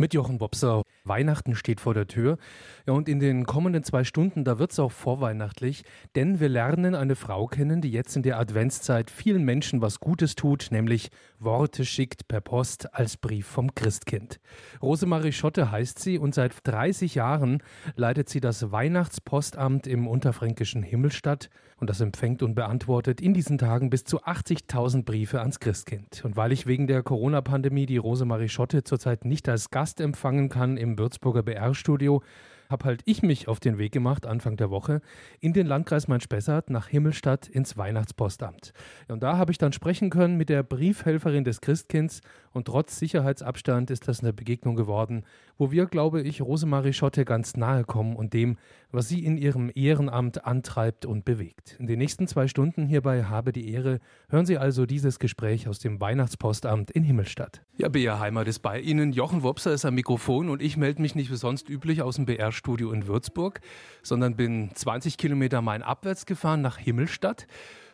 Mit Jochen Bobser. Weihnachten steht vor der Tür. Ja, und in den kommenden zwei Stunden, da wird es auch vorweihnachtlich, denn wir lernen eine Frau kennen, die jetzt in der Adventszeit vielen Menschen was Gutes tut, nämlich Worte schickt per Post als Brief vom Christkind. Rosemarie Schotte heißt sie und seit 30 Jahren leitet sie das Weihnachtspostamt im unterfränkischen Himmelstadt und das empfängt und beantwortet in diesen Tagen bis zu 80.000 Briefe ans Christkind. Und weil ich wegen der Corona-Pandemie die Rosemarie Schotte zurzeit nicht als Gast Gast empfangen kann im Würzburger BR-Studio, habe halt ich mich auf den Weg gemacht, Anfang der Woche, in den Landkreis Main-Spessart nach Himmelstadt ins Weihnachtspostamt. Und da habe ich dann sprechen können mit der Briefhelferin des Christkinds und trotz Sicherheitsabstand ist das eine Begegnung geworden, wo wir, glaube ich, Rosemarie Schotte ganz nahe kommen und dem, was sie in ihrem Ehrenamt antreibt und bewegt. In den nächsten zwei Stunden hierbei Habe die Ehre hören Sie also dieses Gespräch aus dem Weihnachtspostamt in Himmelstadt. Ja, BR Heimat ist bei Ihnen. Jochen Wopser ist am Mikrofon und ich melde mich nicht wie sonst üblich aus dem BR Studio in Würzburg, sondern bin 20 Kilometer main abwärts gefahren nach Himmelstadt.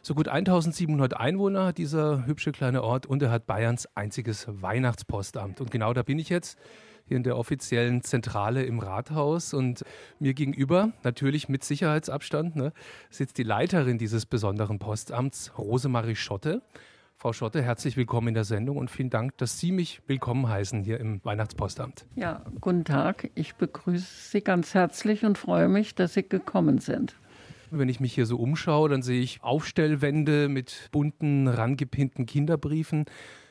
So gut 1700 Einwohner hat dieser hübsche kleine Ort und er hat Bayerns einziges Weihnachtspostamt. Und genau da bin ich jetzt hier in der offiziellen Zentrale im Rathaus und mir gegenüber, natürlich mit Sicherheitsabstand, ne, sitzt die Leiterin dieses besonderen Postamts, Rosemarie Schotte. Frau Schotte, herzlich willkommen in der Sendung und vielen Dank, dass Sie mich willkommen heißen hier im Weihnachtspostamt. Ja, guten Tag. Ich begrüße Sie ganz herzlich und freue mich, dass Sie gekommen sind. Wenn ich mich hier so umschaue, dann sehe ich Aufstellwände mit bunten, rangepinnten Kinderbriefen.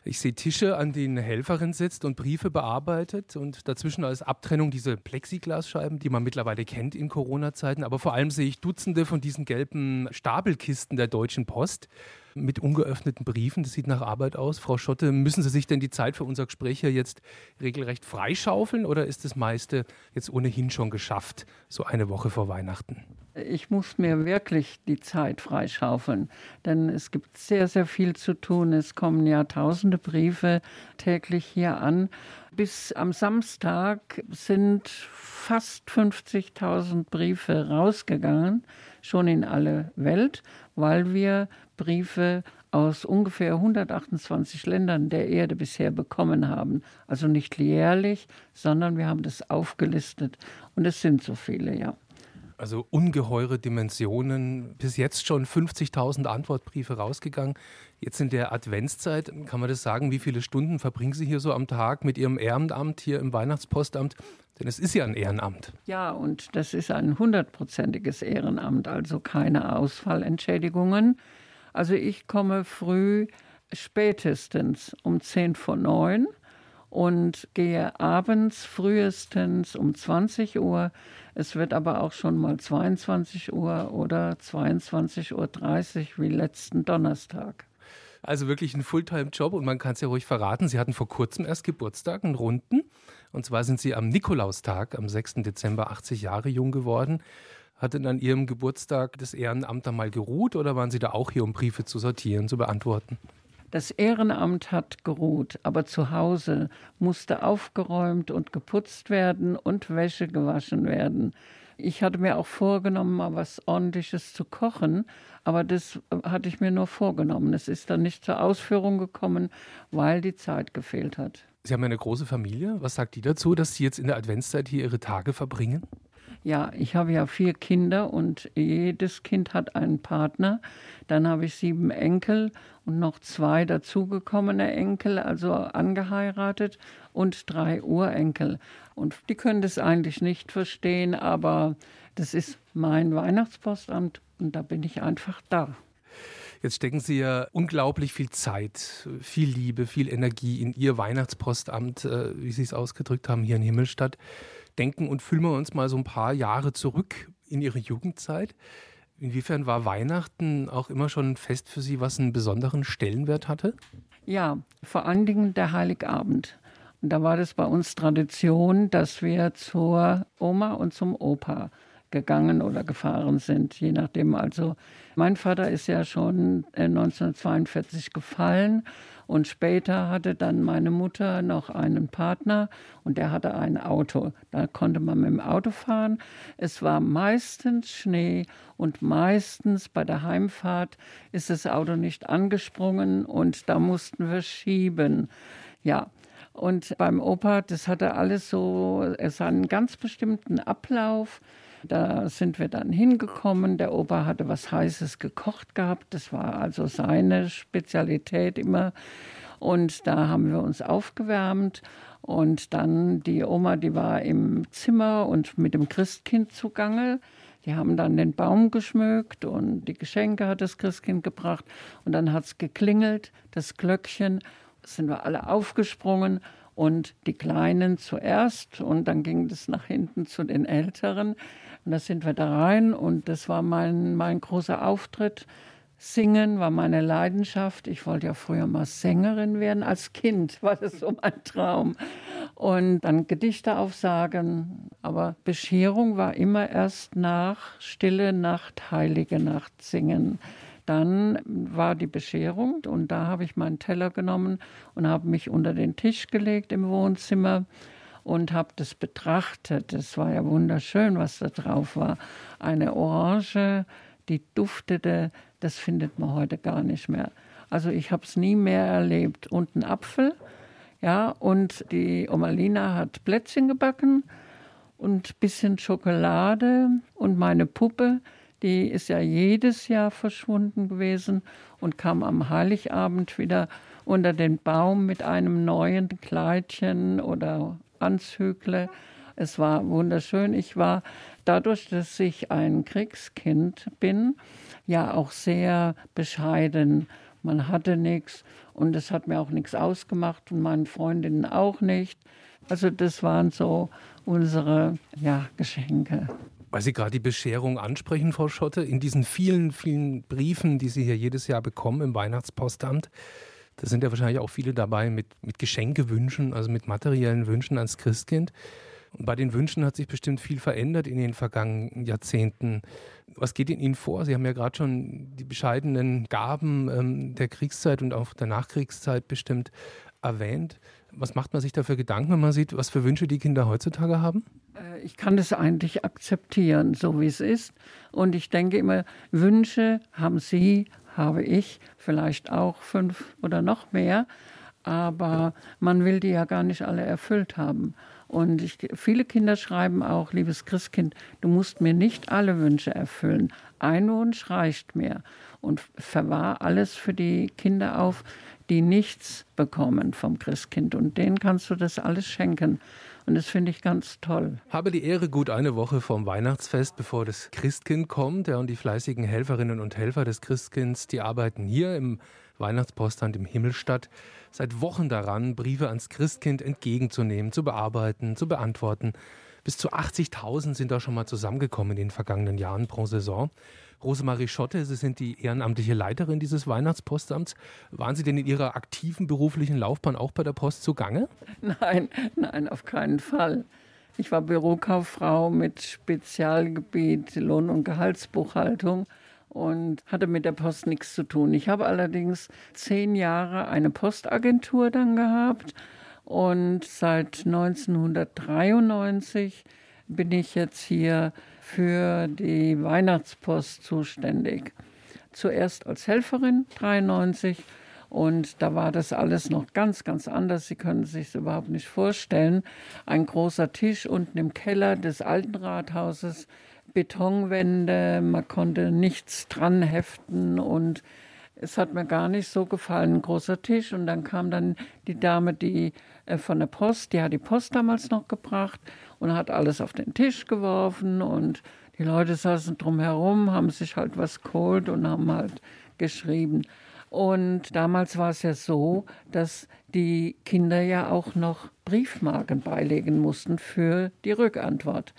Ich sehe Tische, an denen eine Helferin sitzt und Briefe bearbeitet und dazwischen als Abtrennung diese Plexiglasscheiben, die man mittlerweile kennt in Corona-Zeiten. Aber vor allem sehe ich Dutzende von diesen gelben Stapelkisten der Deutschen Post mit ungeöffneten Briefen. Das sieht nach Arbeit aus. Frau Schotte, müssen Sie sich denn die Zeit für unser Gespräch hier jetzt regelrecht freischaufeln oder ist das meiste jetzt ohnehin schon geschafft, so eine Woche vor Weihnachten? Ich muss mir wirklich die Zeit freischaufeln, denn es gibt sehr, sehr viel zu tun. Es kommen ja tausende Briefe täglich hier an. Bis am Samstag sind fast 50.000 Briefe rausgegangen, schon in alle Welt, weil wir Briefe aus ungefähr 128 Ländern der Erde bisher bekommen haben. Also nicht jährlich, sondern wir haben das aufgelistet. Und es sind so viele, ja. Also ungeheure Dimensionen. Bis jetzt schon 50.000 Antwortbriefe rausgegangen. Jetzt in der Adventszeit, kann man das sagen, wie viele Stunden verbringen Sie hier so am Tag mit Ihrem Ehrenamt hier im Weihnachtspostamt? Denn es ist ja ein Ehrenamt. Ja, und das ist ein hundertprozentiges Ehrenamt, also keine Ausfallentschädigungen. Also ich komme früh spätestens um 10 vor 9 und gehe abends frühestens um 20 Uhr. Es wird aber auch schon mal 22 Uhr oder 22.30 Uhr wie letzten Donnerstag. Also wirklich ein Fulltime-Job und man kann es ja ruhig verraten. Sie hatten vor kurzem erst Geburtstag, einen runden. Und zwar sind Sie am Nikolaustag, am 6. Dezember, 80 Jahre jung geworden. Hat denn an Ihrem Geburtstag das Ehrenamt da mal geruht oder waren Sie da auch hier, um Briefe zu sortieren, zu beantworten? Das Ehrenamt hat geruht, aber zu Hause musste aufgeräumt und geputzt werden und Wäsche gewaschen werden. Ich hatte mir auch vorgenommen, mal was Ordentliches zu kochen, aber das hatte ich mir nur vorgenommen. Es ist dann nicht zur Ausführung gekommen, weil die Zeit gefehlt hat. Sie haben eine große Familie. Was sagt die dazu, dass Sie jetzt in der Adventszeit hier Ihre Tage verbringen? Ja, ich habe ja vier Kinder und jedes Kind hat einen Partner. Dann habe ich sieben Enkel und noch zwei dazugekommene Enkel, also angeheiratet und drei Urenkel. Und die können das eigentlich nicht verstehen, aber das ist mein Weihnachtspostamt und da bin ich einfach da. Jetzt stecken Sie ja unglaublich viel Zeit, viel Liebe, viel Energie in Ihr Weihnachtspostamt, äh, wie Sie es ausgedrückt haben, hier in Himmelstadt. Denken und fühlen wir uns mal so ein paar Jahre zurück in Ihre Jugendzeit. Inwiefern war Weihnachten auch immer schon ein Fest für Sie, was einen besonderen Stellenwert hatte? Ja, vor allen Dingen der Heiligabend. Und da war das bei uns Tradition, dass wir zur Oma und zum Opa gegangen oder gefahren sind, je nachdem. Also mein Vater ist ja schon 1942 gefallen und später hatte dann meine Mutter noch einen Partner und der hatte ein Auto. Da konnte man mit dem Auto fahren. Es war meistens Schnee und meistens bei der Heimfahrt ist das Auto nicht angesprungen und da mussten wir schieben. Ja, und beim Opa, das hatte alles so, es einen ganz bestimmten Ablauf. Da sind wir dann hingekommen. Der Opa hatte was Heißes gekocht gehabt. Das war also seine Spezialität immer. Und da haben wir uns aufgewärmt. Und dann die Oma, die war im Zimmer und mit dem Christkind zugange. Die haben dann den Baum geschmückt und die Geschenke hat das Christkind gebracht. Und dann hat es geklingelt, das Glöckchen sind wir alle aufgesprungen und die Kleinen zuerst und dann ging es nach hinten zu den Älteren. Und da sind wir da rein und das war mein, mein großer Auftritt. Singen war meine Leidenschaft. Ich wollte ja früher mal Sängerin werden. Als Kind war das so mein Traum. Und dann Gedichte aufsagen. Aber Bescherung war immer erst nach Stille Nacht, Heilige Nacht singen. Dann war die Bescherung und da habe ich meinen Teller genommen und habe mich unter den Tisch gelegt im Wohnzimmer und habe das betrachtet. Es war ja wunderschön, was da drauf war. Eine Orange, die duftete, das findet man heute gar nicht mehr. Also ich habe es nie mehr erlebt. Und ein Apfel, ja, und die Omalina hat Plätzchen gebacken und ein bisschen Schokolade und meine Puppe, die ist ja jedes Jahr verschwunden gewesen und kam am Heiligabend wieder unter den Baum mit einem neuen Kleidchen oder Anzügle. Es war wunderschön. Ich war dadurch, dass ich ein Kriegskind bin, ja auch sehr bescheiden. Man hatte nichts und es hat mir auch nichts ausgemacht und meinen Freundinnen auch nicht. Also das waren so unsere ja, Geschenke. Weil Sie gerade die Bescherung ansprechen, Frau Schotte, in diesen vielen, vielen Briefen, die Sie hier jedes Jahr bekommen im Weihnachtspostamt, da sind ja wahrscheinlich auch viele dabei mit, mit Geschenkewünschen, also mit materiellen Wünschen ans Christkind. Und bei den Wünschen hat sich bestimmt viel verändert in den vergangenen Jahrzehnten. Was geht in Ihnen vor? Sie haben ja gerade schon die bescheidenen Gaben ähm, der Kriegszeit und auch der Nachkriegszeit bestimmt erwähnt. Was macht man sich da für Gedanken, wenn man sieht, was für Wünsche die Kinder heutzutage haben? Äh, ich kann das eigentlich akzeptieren, so wie es ist. Und ich denke immer, Wünsche haben Sie, habe ich, vielleicht auch fünf oder noch mehr. Aber man will die ja gar nicht alle erfüllt haben. Und ich, viele Kinder schreiben auch, liebes Christkind, du musst mir nicht alle Wünsche erfüllen. Ein Wunsch reicht mir. Und verwahr alles für die Kinder auf, die nichts bekommen vom Christkind. Und denen kannst du das alles schenken. Und das finde ich ganz toll. Habe die Ehre, gut eine Woche vom Weihnachtsfest, bevor das Christkind kommt. Ja, und die fleißigen Helferinnen und Helfer des Christkinds, die arbeiten hier im Weihnachtspostamt im Himmelstadt seit Wochen daran, Briefe ans Christkind entgegenzunehmen, zu bearbeiten, zu beantworten. Bis zu 80.000 sind da schon mal zusammengekommen in den vergangenen Jahren pro Saison. Rosemarie Schotte, Sie sind die ehrenamtliche Leiterin dieses Weihnachtspostamts. Waren Sie denn in Ihrer aktiven beruflichen Laufbahn auch bei der Post zugange? Nein, nein, auf keinen Fall. Ich war Bürokauffrau mit Spezialgebiet Lohn- und Gehaltsbuchhaltung und hatte mit der Post nichts zu tun. Ich habe allerdings zehn Jahre eine Postagentur dann gehabt und seit 1993 bin ich jetzt hier für die Weihnachtspost zuständig. Zuerst als Helferin 93 und da war das alles noch ganz, ganz anders. Sie können sich es überhaupt nicht vorstellen. Ein großer Tisch unten im Keller des alten Rathauses Betonwände, man konnte nichts dran heften und es hat mir gar nicht so gefallen, ein großer Tisch. Und dann kam dann die Dame, die äh, von der Post, die hat die Post damals noch gebracht und hat alles auf den Tisch geworfen und die Leute saßen drumherum, haben sich halt was geholt und haben halt geschrieben. Und damals war es ja so, dass die Kinder ja auch noch Briefmarken beilegen mussten für die Rückantwort.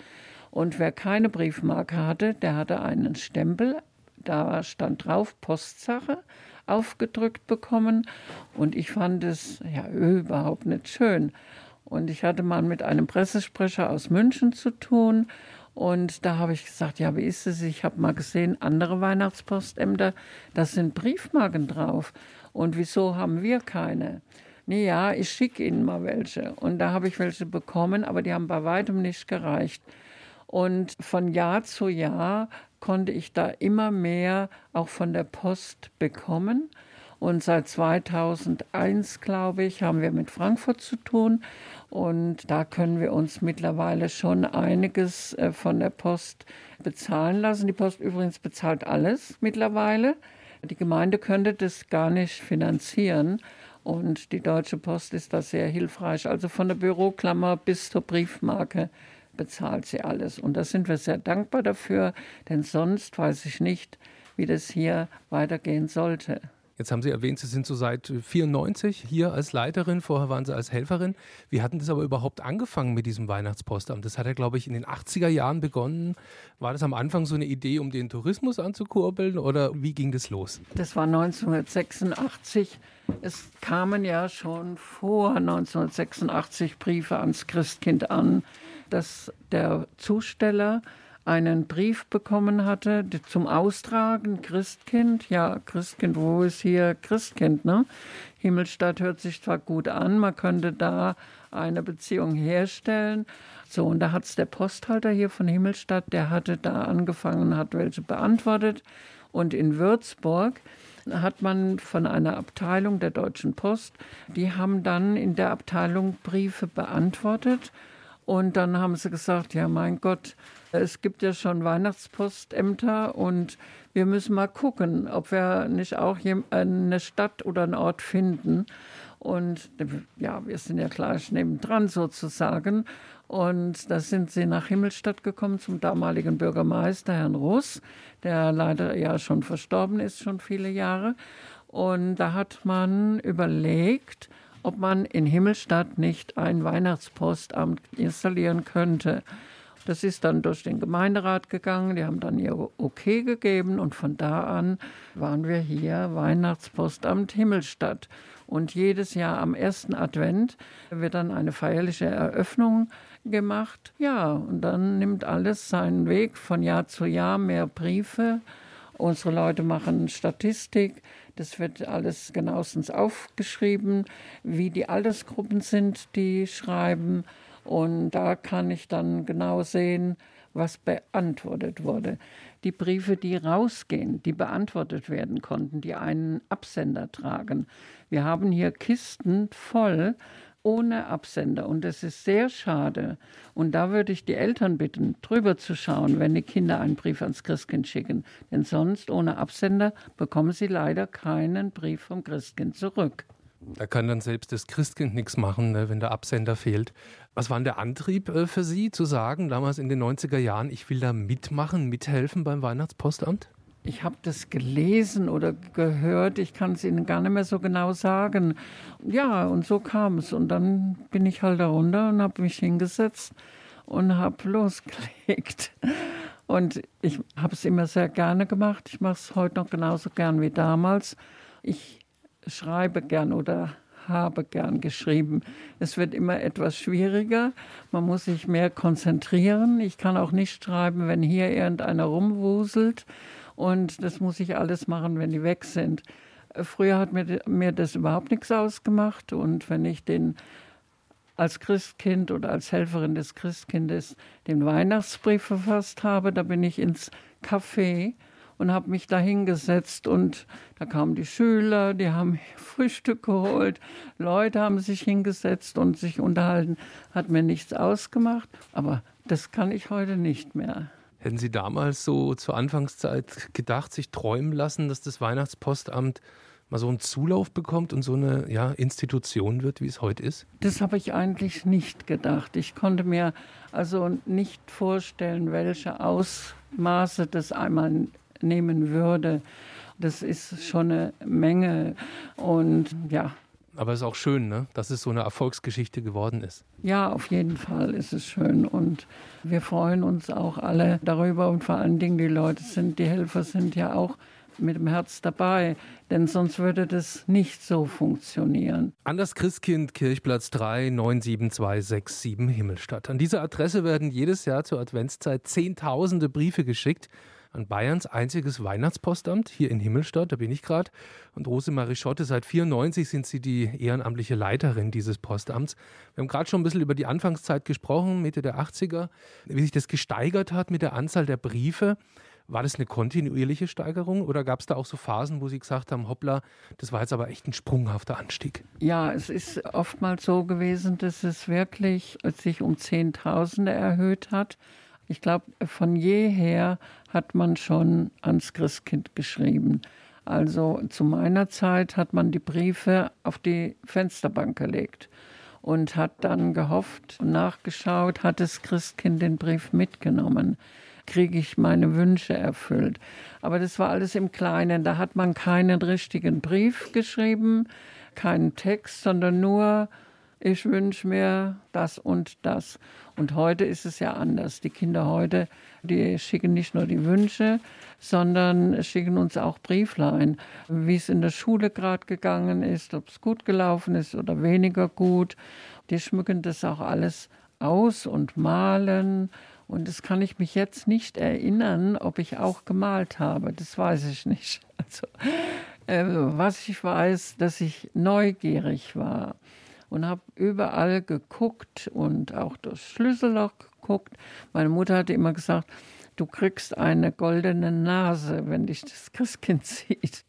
Und wer keine Briefmarke hatte, der hatte einen Stempel, da stand drauf Postsache, aufgedrückt bekommen. Und ich fand es ja überhaupt nicht schön. Und ich hatte mal mit einem Pressesprecher aus München zu tun. Und da habe ich gesagt, ja, wie ist es? Ich habe mal gesehen, andere Weihnachtspostämter, da sind Briefmarken drauf. Und wieso haben wir keine? Nee, ja, ich schicke Ihnen mal welche. Und da habe ich welche bekommen, aber die haben bei weitem nicht gereicht. Und von Jahr zu Jahr konnte ich da immer mehr auch von der Post bekommen. Und seit 2001, glaube ich, haben wir mit Frankfurt zu tun. Und da können wir uns mittlerweile schon einiges äh, von der Post bezahlen lassen. Die Post übrigens bezahlt alles mittlerweile. Die Gemeinde könnte das gar nicht finanzieren. Und die Deutsche Post ist da sehr hilfreich. Also von der Büroklammer bis zur Briefmarke bezahlt sie alles. Und da sind wir sehr dankbar dafür, denn sonst weiß ich nicht, wie das hier weitergehen sollte. Jetzt haben Sie erwähnt, Sie sind so seit 94 hier als Leiterin, vorher waren Sie als Helferin. Wie hatten das aber überhaupt angefangen mit diesem Weihnachtspostamt? Das hat ja, glaube ich, in den 80er Jahren begonnen. War das am Anfang so eine Idee, um den Tourismus anzukurbeln oder wie ging das los? Das war 1986. Es kamen ja schon vor 1986 Briefe ans Christkind an, dass der Zusteller einen Brief bekommen hatte zum Austragen, Christkind. Ja, Christkind, wo ist hier Christkind? Ne? Himmelstadt hört sich zwar gut an, man könnte da eine Beziehung herstellen. So, und da hat es der Posthalter hier von Himmelstadt, der hatte da angefangen, hat welche beantwortet. Und in Würzburg hat man von einer Abteilung der Deutschen Post, die haben dann in der Abteilung Briefe beantwortet. Und dann haben sie gesagt, ja mein Gott, es gibt ja schon Weihnachtspostämter und wir müssen mal gucken, ob wir nicht auch eine Stadt oder einen Ort finden. Und ja, wir sind ja gleich nebendran sozusagen. Und da sind sie nach Himmelstadt gekommen zum damaligen Bürgermeister, Herrn Russ, der leider ja schon verstorben ist, schon viele Jahre. Und da hat man überlegt, ob man in Himmelstadt nicht ein Weihnachtspostamt installieren könnte. Das ist dann durch den Gemeinderat gegangen, die haben dann ihr Okay gegeben und von da an waren wir hier Weihnachtspostamt Himmelstadt. Und jedes Jahr am ersten Advent wird dann eine feierliche Eröffnung gemacht. Ja, und dann nimmt alles seinen Weg von Jahr zu Jahr, mehr Briefe. Unsere Leute machen Statistik. Das wird alles genauestens aufgeschrieben, wie die Altersgruppen sind, die schreiben. Und da kann ich dann genau sehen, was beantwortet wurde. Die Briefe, die rausgehen, die beantwortet werden konnten, die einen Absender tragen. Wir haben hier Kisten voll ohne Absender und das ist sehr schade. Und da würde ich die Eltern bitten, drüber zu schauen, wenn die Kinder einen Brief ans Christkind schicken. Denn sonst ohne Absender bekommen sie leider keinen Brief vom Christkind zurück. Da kann dann selbst das Christkind nichts machen, ne, wenn der Absender fehlt. Was war denn der Antrieb äh, für Sie, zu sagen, damals in den 90er Jahren, ich will da mitmachen, mithelfen beim Weihnachtspostamt? Ich habe das gelesen oder gehört, ich kann es Ihnen gar nicht mehr so genau sagen. Ja, und so kam es. Und dann bin ich halt da runter und habe mich hingesetzt und habe losgelegt. Und ich habe es immer sehr gerne gemacht. Ich mache es heute noch genauso gern wie damals. Ich schreibe gern oder habe gern geschrieben. Es wird immer etwas schwieriger. Man muss sich mehr konzentrieren. Ich kann auch nicht schreiben, wenn hier irgendeiner rumwuselt. Und das muss ich alles machen, wenn die weg sind. Früher hat mir, mir das überhaupt nichts ausgemacht. Und wenn ich den als Christkind oder als Helferin des Christkindes den Weihnachtsbrief verfasst habe, da bin ich ins Café und habe mich da hingesetzt und da kamen die Schüler, die haben Frühstück geholt, Leute haben sich hingesetzt und sich unterhalten, hat mir nichts ausgemacht, aber das kann ich heute nicht mehr. Hätten Sie damals so zur Anfangszeit gedacht, sich träumen lassen, dass das Weihnachtspostamt mal so einen Zulauf bekommt und so eine ja, Institution wird, wie es heute ist? Das habe ich eigentlich nicht gedacht. Ich konnte mir also nicht vorstellen, welche Ausmaße das einmal nehmen würde. Das ist schon eine Menge. Und ja. Aber es ist auch schön, ne? dass es so eine Erfolgsgeschichte geworden ist. Ja, auf jeden Fall ist es schön. Und wir freuen uns auch alle darüber. Und vor allen Dingen die Leute sind, die Helfer sind ja auch mit dem Herz dabei, denn sonst würde das nicht so funktionieren. An das Christkind Kirchplatz 3 97267 Himmelstadt. An diese Adresse werden jedes Jahr zur Adventszeit Zehntausende Briefe geschickt an Bayerns einziges Weihnachtspostamt hier in Himmelstadt, da bin ich gerade. Und Rosemarie Schotte, seit 94 sind Sie die ehrenamtliche Leiterin dieses Postamts. Wir haben gerade schon ein bisschen über die Anfangszeit gesprochen, Mitte der 80er, wie sich das gesteigert hat mit der Anzahl der Briefe. War das eine kontinuierliche Steigerung oder gab es da auch so Phasen, wo Sie gesagt haben, hoppla, das war jetzt aber echt ein sprunghafter Anstieg? Ja, es ist oftmals so gewesen, dass es wirklich sich um Zehntausende erhöht hat. Ich glaube, von jeher hat man schon ans Christkind geschrieben. Also zu meiner Zeit hat man die Briefe auf die Fensterbank gelegt und hat dann gehofft nachgeschaut, hat das Christkind den Brief mitgenommen, kriege ich meine Wünsche erfüllt. Aber das war alles im Kleinen, da hat man keinen richtigen Brief geschrieben, keinen Text, sondern nur ich wünsche mir das und das. Und heute ist es ja anders. Die Kinder heute, die schicken nicht nur die Wünsche, sondern schicken uns auch Brieflein, wie es in der Schule gerade gegangen ist, ob es gut gelaufen ist oder weniger gut. Die schmücken das auch alles aus und malen. Und das kann ich mich jetzt nicht erinnern, ob ich auch gemalt habe. Das weiß ich nicht. Also, äh, was ich weiß, dass ich neugierig war und habe überall geguckt und auch durchs Schlüsselloch geguckt. Meine Mutter hatte immer gesagt, du kriegst eine goldene Nase, wenn dich das Christkind sieht.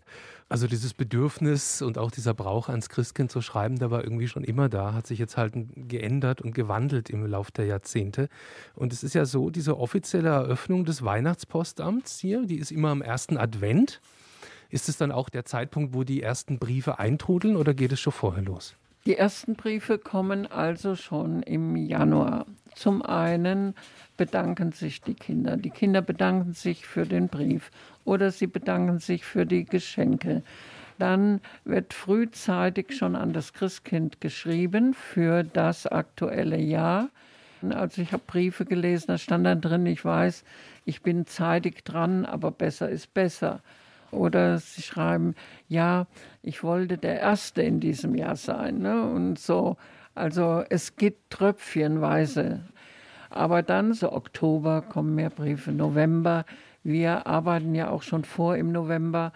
Also dieses Bedürfnis und auch dieser Brauch ans Christkind zu schreiben, der war irgendwie schon immer da, hat sich jetzt halt geändert und gewandelt im Laufe der Jahrzehnte. Und es ist ja so, diese offizielle Eröffnung des Weihnachtspostamts hier, die ist immer am ersten Advent. Ist es dann auch der Zeitpunkt, wo die ersten Briefe eintrudeln oder geht es schon vorher los? Die ersten Briefe kommen also schon im Januar. Zum einen bedanken sich die Kinder. Die Kinder bedanken sich für den Brief oder sie bedanken sich für die Geschenke. Dann wird frühzeitig schon an das Christkind geschrieben für das aktuelle Jahr. Also ich habe Briefe gelesen, da stand dann drin, ich weiß, ich bin zeitig dran, aber besser ist besser. Oder sie schreiben, ja, ich wollte der Erste in diesem Jahr sein. Ne? Und so, also es geht tröpfchenweise. Aber dann, so Oktober, kommen mehr Briefe, November. Wir arbeiten ja auch schon vor im November.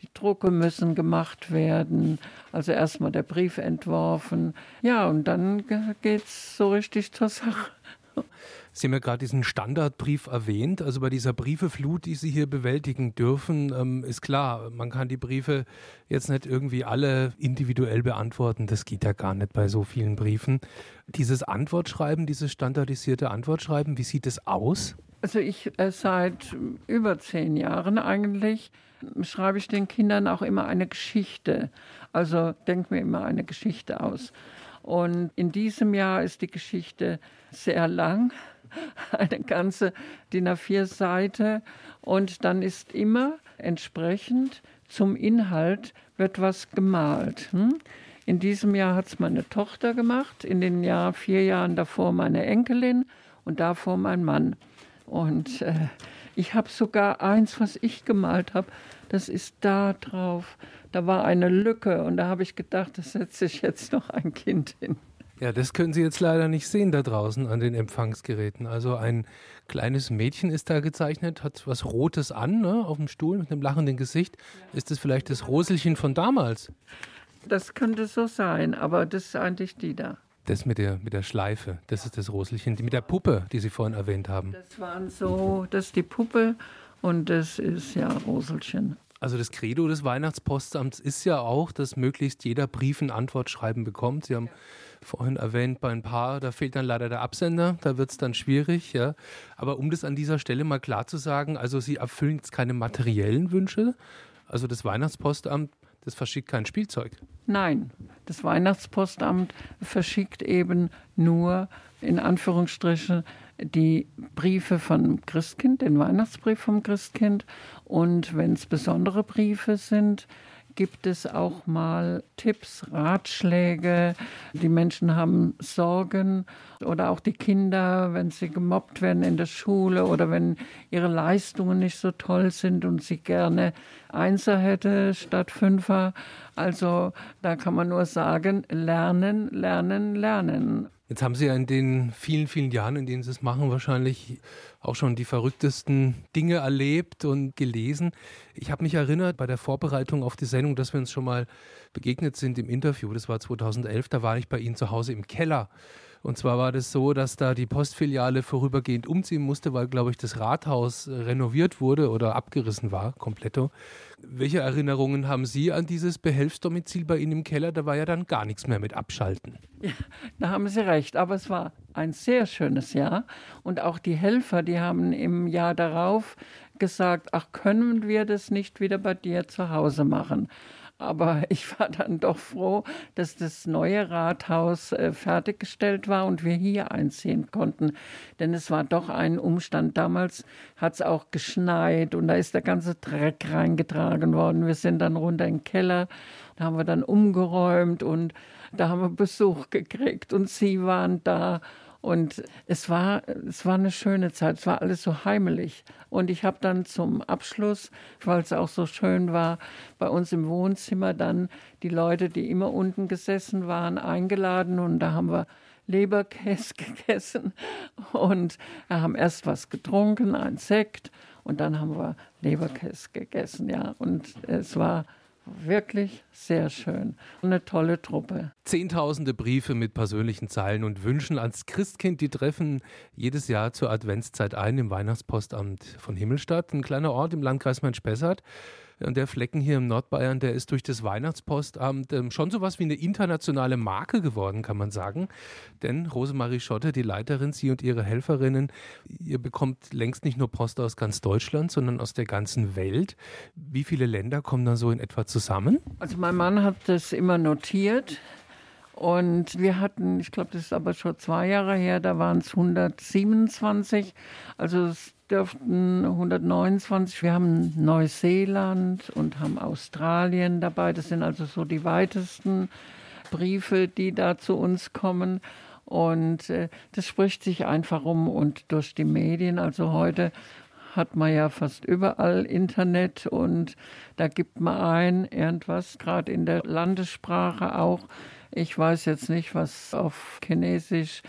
Die Drucke müssen gemacht werden. Also erstmal der Brief entworfen. Ja, und dann geht es so richtig zur Sache. Sie haben ja gerade diesen Standardbrief erwähnt. Also bei dieser Briefeflut, die Sie hier bewältigen dürfen, ähm, ist klar, man kann die Briefe jetzt nicht irgendwie alle individuell beantworten. Das geht ja gar nicht bei so vielen Briefen. Dieses Antwortschreiben, dieses standardisierte Antwortschreiben, wie sieht es aus? Also ich äh, seit über zehn Jahren eigentlich schreibe ich den Kindern auch immer eine Geschichte. Also denke mir immer eine Geschichte aus. Und in diesem Jahr ist die Geschichte sehr lang. eine ganze DIN A4-Seite und dann ist immer entsprechend zum Inhalt wird was gemalt. Hm? In diesem Jahr hat es meine Tochter gemacht, in den Jahr, vier Jahren davor meine Enkelin und davor mein Mann. Und äh, ich habe sogar eins, was ich gemalt habe, das ist da drauf. Da war eine Lücke und da habe ich gedacht, das setze ich jetzt noch ein Kind hin. Ja, das können Sie jetzt leider nicht sehen da draußen an den Empfangsgeräten. Also ein kleines Mädchen ist da gezeichnet, hat was Rotes an, ne, auf dem Stuhl mit einem lachenden Gesicht. Ist das vielleicht das Roselchen von damals? Das könnte so sein, aber das ist eigentlich die da. Das mit der, mit der Schleife, das ist das Roselchen. Die mit der Puppe, die Sie vorhin erwähnt haben. Das waren so, das ist die Puppe und das ist ja Roselchen. Also das Credo des Weihnachtspostamts ist ja auch, dass möglichst jeder Brief ein Antwortschreiben bekommt. Sie haben ja vorhin erwähnt, bei ein paar, da fehlt dann leider der Absender, da wird es dann schwierig, ja. Aber um das an dieser Stelle mal klar zu sagen, also Sie erfüllen jetzt keine materiellen Wünsche. Also das Weihnachtspostamt, das verschickt kein Spielzeug. Nein, das Weihnachtspostamt verschickt eben nur in Anführungsstrichen die Briefe vom Christkind, den Weihnachtsbrief vom Christkind. Und wenn es besondere Briefe sind, gibt es auch mal Tipps, Ratschläge. Die Menschen haben Sorgen oder auch die Kinder, wenn sie gemobbt werden in der Schule oder wenn ihre Leistungen nicht so toll sind und sie gerne Einser hätte statt Fünfer. Also da kann man nur sagen, lernen, lernen, lernen. Jetzt haben Sie ja in den vielen, vielen Jahren, in denen Sie es machen, wahrscheinlich auch schon die verrücktesten Dinge erlebt und gelesen. Ich habe mich erinnert bei der Vorbereitung auf die Sendung, dass wir uns schon mal begegnet sind im Interview. Das war 2011, da war ich bei Ihnen zu Hause im Keller und zwar war das so, dass da die Postfiliale vorübergehend umziehen musste, weil, glaube ich, das Rathaus äh, renoviert wurde oder abgerissen war, kompletto. Welche Erinnerungen haben Sie an dieses Behelfsdomizil bei Ihnen im Keller? Da war ja dann gar nichts mehr mit Abschalten. Ja, da haben Sie recht. Aber es war ein sehr schönes Jahr. Und auch die Helfer, die haben im Jahr darauf gesagt, ach, können wir das nicht wieder bei dir zu Hause machen? Aber ich war dann doch froh, dass das neue Rathaus äh, fertiggestellt war und wir hier einziehen konnten. Denn es war doch ein Umstand. Damals hat es auch geschneit und da ist der ganze Dreck reingetragen worden. Wir sind dann runter in den Keller, da haben wir dann umgeräumt und da haben wir Besuch gekriegt und sie waren da und es war, es war eine schöne Zeit, es war alles so heimelig. Und ich habe dann zum Abschluss, weil es auch so schön war, bei uns im Wohnzimmer dann die Leute, die immer unten gesessen waren, eingeladen und da haben wir Leberkäse gegessen und wir haben erst was getrunken, ein Sekt und dann haben wir Leberkäse gegessen, ja. Und es war Wirklich sehr schön. Eine tolle Truppe. Zehntausende Briefe mit persönlichen Zeilen und Wünschen ans Christkind, die treffen jedes Jahr zur Adventszeit ein im Weihnachtspostamt von Himmelstadt, ein kleiner Ort im Landkreis Main-Spessart. Und der Flecken hier im Nordbayern, der ist durch das Weihnachtspostamt ähm, schon sowas wie eine internationale Marke geworden, kann man sagen. Denn Rosemarie Schotte, die Leiterin, sie und ihre Helferinnen, ihr bekommt längst nicht nur Post aus ganz Deutschland, sondern aus der ganzen Welt. Wie viele Länder kommen da so in etwa zusammen? Also mein Mann hat das immer notiert. Und wir hatten, ich glaube, das ist aber schon zwei Jahre her, da waren es 127. Also es dürften 129. Wir haben Neuseeland und haben Australien dabei. Das sind also so die weitesten Briefe, die da zu uns kommen. Und äh, das spricht sich einfach um und durch die Medien. Also heute hat man ja fast überall Internet und da gibt man ein irgendwas, gerade in der Landessprache auch. Ich weiß jetzt nicht, was auf Chinesisch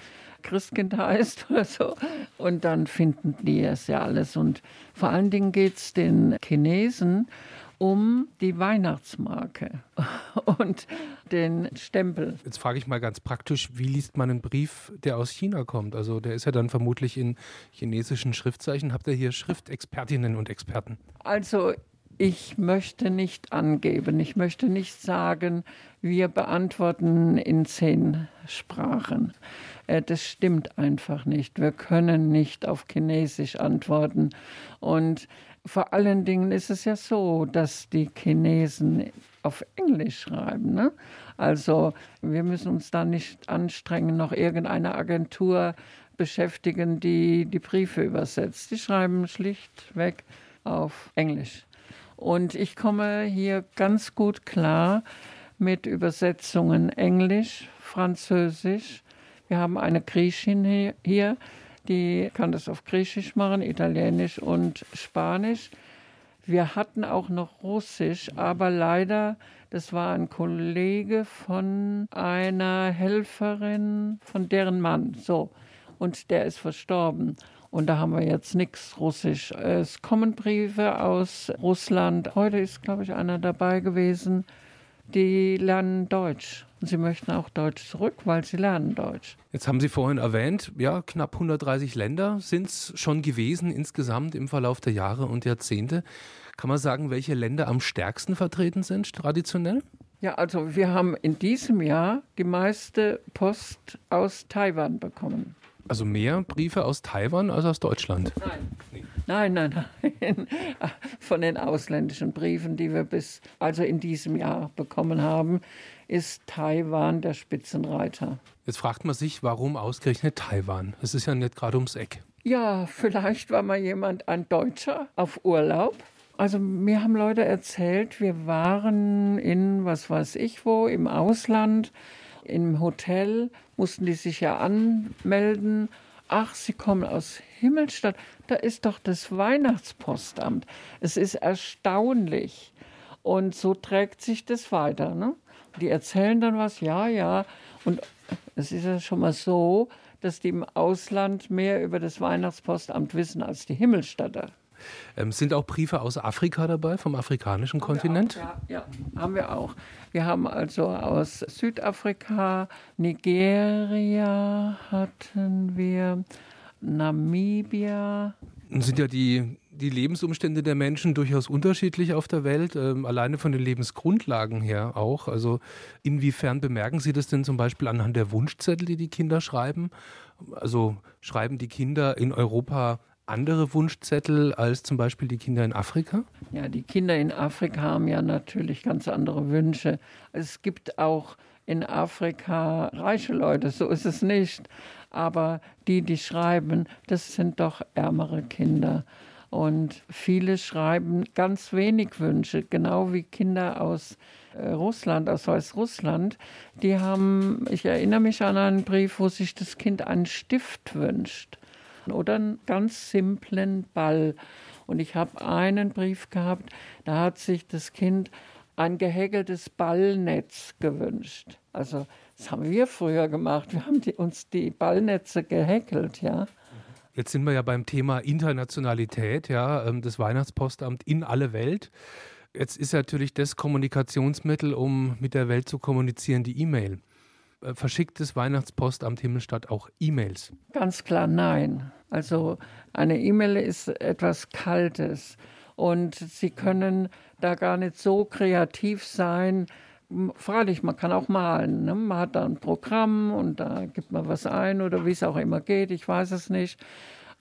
Christkind heißt oder so. Und dann finden die es ja alles. Und vor allen Dingen geht es den Chinesen um die Weihnachtsmarke und den Stempel. Jetzt frage ich mal ganz praktisch, wie liest man einen Brief, der aus China kommt? Also der ist ja dann vermutlich in chinesischen Schriftzeichen. Habt ihr hier Schriftexpertinnen und Experten? Also ich möchte nicht angeben, ich möchte nicht sagen, wir beantworten in zehn Sprachen. Äh, das stimmt einfach nicht. Wir können nicht auf Chinesisch antworten. Und vor allen Dingen ist es ja so, dass die Chinesen auf Englisch schreiben. Ne? Also wir müssen uns da nicht anstrengen, noch irgendeine Agentur beschäftigen, die die Briefe übersetzt. Die schreiben schlichtweg auf Englisch. Und ich komme hier ganz gut klar mit Übersetzungen Englisch, Französisch, wir haben eine Griechin hier, die kann das auf Griechisch machen, Italienisch und Spanisch. Wir hatten auch noch Russisch, aber leider, das war ein Kollege von einer Helferin, von deren Mann, so. Und der ist verstorben. Und da haben wir jetzt nichts Russisch. Es kommen Briefe aus Russland. Heute ist, glaube ich, einer dabei gewesen. Die lernen Deutsch. Sie möchten auch Deutsch zurück, weil sie lernen Deutsch. Jetzt haben Sie vorhin erwähnt, ja, knapp 130 Länder sind es schon gewesen insgesamt im Verlauf der Jahre und Jahrzehnte. Kann man sagen, welche Länder am stärksten vertreten sind traditionell? Ja, also wir haben in diesem Jahr die meiste Post aus Taiwan bekommen. Also mehr Briefe aus Taiwan als aus Deutschland? Nein. Nein, nein, nein. Von den ausländischen Briefen, die wir bis also in diesem Jahr bekommen haben, ist Taiwan der Spitzenreiter. Jetzt fragt man sich, warum ausgerechnet Taiwan? Es ist ja nicht gerade ums Eck. Ja, vielleicht war mal jemand, ein Deutscher, auf Urlaub. Also mir haben Leute erzählt, wir waren in, was weiß ich wo, im Ausland im Hotel mussten die sich ja anmelden. Ach, Sie kommen aus Himmelstadt. Da ist doch das Weihnachtspostamt. Es ist erstaunlich. Und so trägt sich das weiter. Ne? Die erzählen dann was, ja, ja. Und es ist ja schon mal so, dass die im Ausland mehr über das Weihnachtspostamt wissen als die Himmelstädter. Ähm, sind auch Briefe aus Afrika dabei, vom afrikanischen haben Kontinent? Auch, ja, ja, haben wir auch. Wir haben also aus Südafrika, Nigeria hatten wir, Namibia. Sind ja die, die Lebensumstände der Menschen durchaus unterschiedlich auf der Welt, ähm, alleine von den Lebensgrundlagen her auch. Also inwiefern bemerken Sie das denn zum Beispiel anhand der Wunschzettel, die die Kinder schreiben? Also schreiben die Kinder in Europa andere Wunschzettel als zum Beispiel die Kinder in Afrika? Ja, die Kinder in Afrika haben ja natürlich ganz andere Wünsche. Es gibt auch in Afrika reiche Leute, so ist es nicht. Aber die, die schreiben, das sind doch ärmere Kinder. Und viele schreiben ganz wenig Wünsche, genau wie Kinder aus äh, Russland, aus Weißrussland. Die haben, ich erinnere mich an einen Brief, wo sich das Kind einen Stift wünscht oder einen ganz simplen Ball. Und ich habe einen Brief gehabt, da hat sich das Kind ein gehäkeltes Ballnetz gewünscht. Also das haben wir früher gemacht. Wir haben die, uns die Ballnetze gehäkelt, ja. Jetzt sind wir ja beim Thema Internationalität, ja, ähm, das Weihnachtspostamt in alle Welt. Jetzt ist natürlich das Kommunikationsmittel, um mit der Welt zu kommunizieren, die E-Mail. Äh, verschickt das Weihnachtspostamt Himmelstadt auch E-Mails? Ganz klar nein. Also eine E-Mail ist etwas Kaltes und Sie können da gar nicht so kreativ sein. Freilich, man kann auch malen. Ne? Man hat da ein Programm und da gibt man was ein oder wie es auch immer geht, ich weiß es nicht.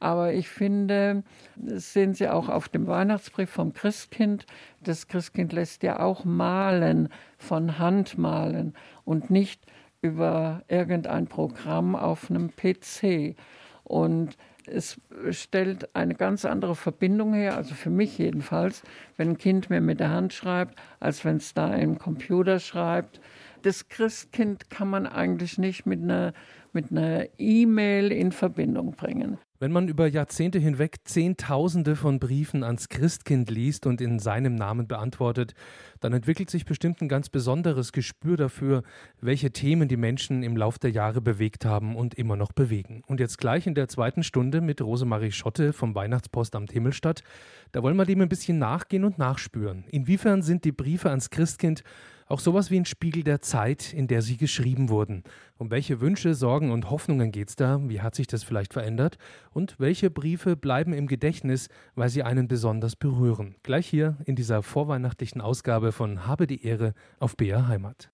Aber ich finde, das sehen Sie auch auf dem Weihnachtsbrief vom Christkind. Das Christkind lässt ja auch malen, von Hand malen und nicht über irgendein Programm auf einem PC. Und es stellt eine ganz andere Verbindung her, also für mich jedenfalls, wenn ein Kind mir mit der Hand schreibt, als wenn es da im Computer schreibt. Das Christkind kann man eigentlich nicht mit einer mit einer E-Mail in Verbindung bringen. Wenn man über Jahrzehnte hinweg Zehntausende von Briefen ans Christkind liest und in seinem Namen beantwortet, dann entwickelt sich bestimmt ein ganz besonderes Gespür dafür, welche Themen die Menschen im Lauf der Jahre bewegt haben und immer noch bewegen. Und jetzt gleich in der zweiten Stunde mit Rosemarie Schotte vom Weihnachtspostamt Himmelstadt, da wollen wir dem ein bisschen nachgehen und nachspüren. Inwiefern sind die Briefe ans Christkind auch sowas wie ein Spiegel der Zeit, in der sie geschrieben wurden. Um welche Wünsche, Sorgen und Hoffnungen geht es da? Wie hat sich das vielleicht verändert? Und welche Briefe bleiben im Gedächtnis, weil sie einen besonders berühren? Gleich hier in dieser vorweihnachtlichen Ausgabe von Habe die Ehre auf BR Heimat.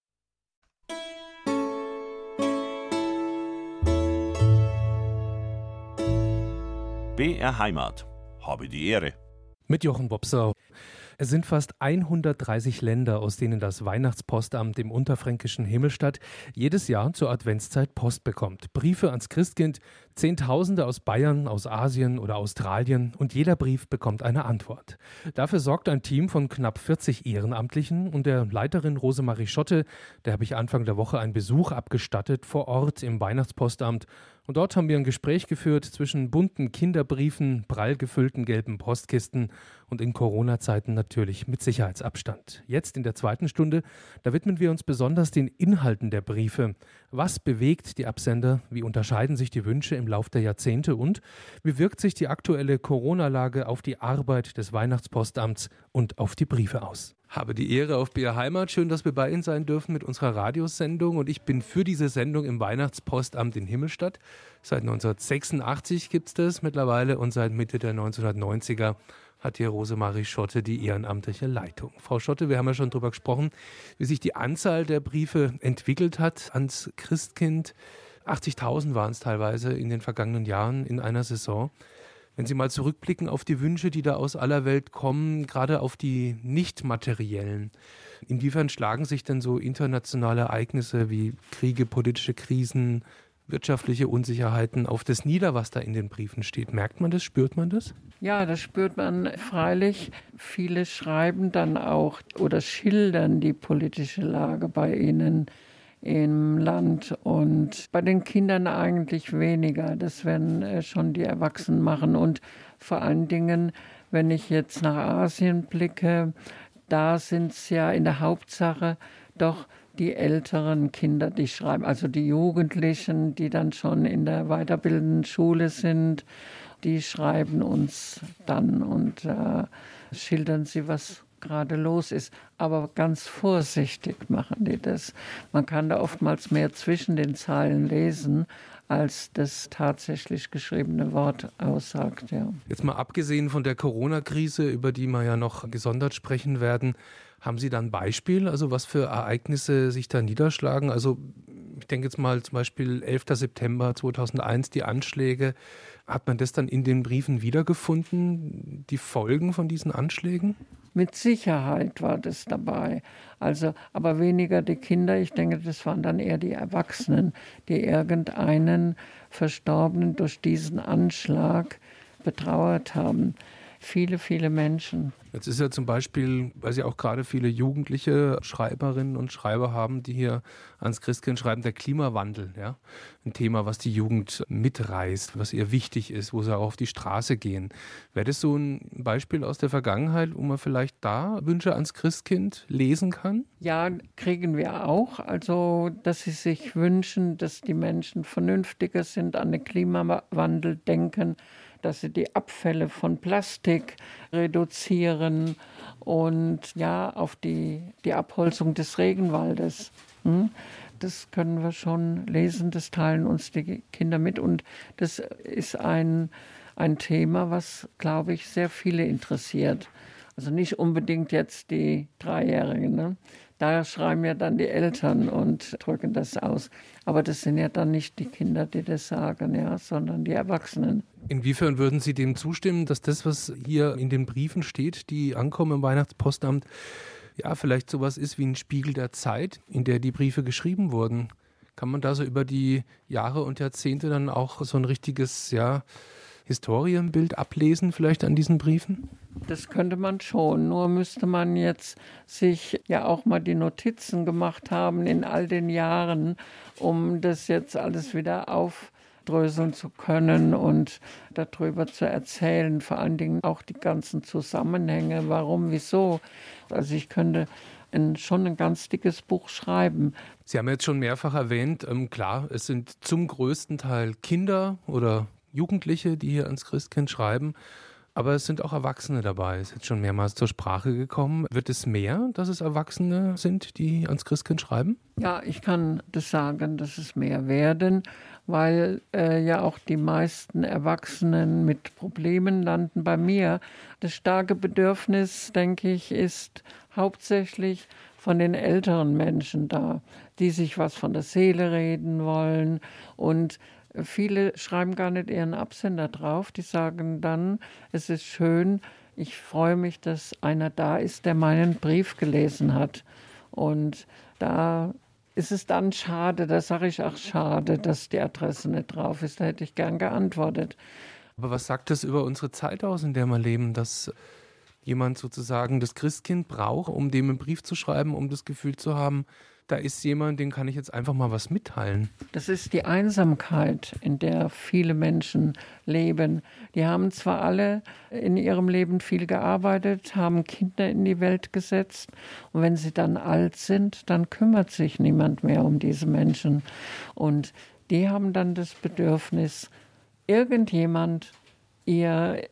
BR Heimat. Habe die Ehre. Mit Jochen Bobsau. Es sind fast 130 Länder, aus denen das Weihnachtspostamt im unterfränkischen Himmelstadt jedes Jahr zur Adventszeit Post bekommt. Briefe ans Christkind, Zehntausende aus Bayern, aus Asien oder Australien und jeder Brief bekommt eine Antwort. Dafür sorgt ein Team von knapp 40 Ehrenamtlichen und der Leiterin Rosemarie Schotte, der habe ich Anfang der Woche einen Besuch abgestattet vor Ort im Weihnachtspostamt und dort haben wir ein Gespräch geführt zwischen bunten Kinderbriefen, prall gefüllten gelben Postkisten und in Corona-Zeiten natürlich mit Sicherheitsabstand. Jetzt in der zweiten Stunde, da widmen wir uns besonders den Inhalten der Briefe. Was bewegt die Absender? Wie unterscheiden sich die Wünsche im Lauf der Jahrzehnte? Und wie wirkt sich die aktuelle Corona-Lage auf die Arbeit des Weihnachtspostamts und auf die Briefe aus? Habe die Ehre auf BR Heimat. Schön, dass wir bei Ihnen sein dürfen mit unserer Radiosendung. Und ich bin für diese Sendung im Weihnachtspostamt in Himmelstadt. Seit 1986 gibt es das mittlerweile und seit Mitte der 1990er hat hier Rosemarie Schotte die ehrenamtliche Leitung. Frau Schotte, wir haben ja schon darüber gesprochen, wie sich die Anzahl der Briefe entwickelt hat ans Christkind. 80.000 waren es teilweise in den vergangenen Jahren in einer Saison. Wenn Sie mal zurückblicken auf die Wünsche, die da aus aller Welt kommen, gerade auf die nicht materiellen, inwiefern schlagen sich denn so internationale Ereignisse wie Kriege, politische Krisen, wirtschaftliche Unsicherheiten auf das nieder, was da in den Briefen steht? Merkt man das? Spürt man das? Ja, das spürt man freilich. Viele schreiben dann auch oder schildern die politische Lage bei ihnen im Land und bei den Kindern eigentlich weniger. Das werden äh, schon die Erwachsenen machen und vor allen Dingen, wenn ich jetzt nach Asien blicke, da sind es ja in der Hauptsache doch die älteren Kinder, die schreiben, also die Jugendlichen, die dann schon in der weiterbildenden Schule sind, die schreiben uns dann und äh, schildern sie, was gerade los ist. Aber ganz vorsichtig machen die das. Man kann da oftmals mehr zwischen den Zeilen lesen, als das tatsächlich geschriebene Wort aussagt. Ja. Jetzt mal abgesehen von der Corona-Krise, über die wir ja noch gesondert sprechen werden, haben Sie da ein Beispiel, also was für Ereignisse sich da niederschlagen? Also ich denke jetzt mal zum Beispiel 11. September 2001, die Anschläge. Hat man das dann in den Briefen wiedergefunden, die Folgen von diesen Anschlägen? Mit Sicherheit war das dabei. Also, aber weniger die Kinder. Ich denke, das waren dann eher die Erwachsenen, die irgendeinen Verstorbenen durch diesen Anschlag betrauert haben viele, viele Menschen. Jetzt ist ja zum Beispiel, weil Sie auch gerade viele jugendliche Schreiberinnen und Schreiber haben, die hier ans Christkind schreiben, der Klimawandel, ja, ein Thema, was die Jugend mitreißt, was ihr wichtig ist, wo sie auch auf die Straße gehen. Wäre das so ein Beispiel aus der Vergangenheit, wo man vielleicht da Wünsche ans Christkind lesen kann? Ja, kriegen wir auch. Also, dass sie sich wünschen, dass die Menschen vernünftiger sind, an den Klimawandel denken dass sie die Abfälle von Plastik reduzieren und ja, auf die, die Abholzung des Regenwaldes. Hm? Das können wir schon lesen, das teilen uns die Kinder mit und das ist ein, ein Thema, was, glaube ich, sehr viele interessiert. Also nicht unbedingt jetzt die Dreijährigen. Ne? Da schreiben ja dann die Eltern und drücken das aus. Aber das sind ja dann nicht die Kinder, die das sagen, ja, sondern die Erwachsenen. Inwiefern würden Sie dem zustimmen, dass das, was hier in den Briefen steht, die ankommen im Weihnachtspostamt, ja, vielleicht sowas ist wie ein Spiegel der Zeit, in der die Briefe geschrieben wurden? Kann man da so über die Jahre und Jahrzehnte dann auch so ein richtiges, ja, Historienbild ablesen, vielleicht an diesen Briefen? Das könnte man schon. Nur müsste man jetzt sich ja auch mal die Notizen gemacht haben in all den Jahren, um das jetzt alles wieder aufdröseln zu können und darüber zu erzählen. Vor allen Dingen auch die ganzen Zusammenhänge, warum, wieso. Also ich könnte ein, schon ein ganz dickes Buch schreiben. Sie haben jetzt schon mehrfach erwähnt, ähm, klar, es sind zum größten Teil Kinder oder Jugendliche, die hier ans Christkind schreiben. Aber es sind auch Erwachsene dabei. Es ist jetzt schon mehrmals zur Sprache gekommen. Wird es mehr, dass es Erwachsene sind, die ans Christkind schreiben? Ja, ich kann das sagen, dass es mehr werden, weil äh, ja auch die meisten Erwachsenen mit Problemen landen bei mir. Das starke Bedürfnis, denke ich, ist hauptsächlich von den älteren Menschen da, die sich was von der Seele reden wollen und Viele schreiben gar nicht ihren Absender drauf. Die sagen dann, es ist schön, ich freue mich, dass einer da ist, der meinen Brief gelesen hat. Und da ist es dann schade, da sage ich auch schade, dass die Adresse nicht drauf ist. Da hätte ich gern geantwortet. Aber was sagt das über unsere Zeit aus, in der wir leben, dass jemand sozusagen das Christkind braucht, um dem einen Brief zu schreiben, um das Gefühl zu haben, da ist jemand, den kann ich jetzt einfach mal was mitteilen. Das ist die Einsamkeit, in der viele Menschen leben. Die haben zwar alle in ihrem Leben viel gearbeitet, haben Kinder in die Welt gesetzt und wenn sie dann alt sind, dann kümmert sich niemand mehr um diese Menschen. Und die haben dann das Bedürfnis, irgendjemand ihr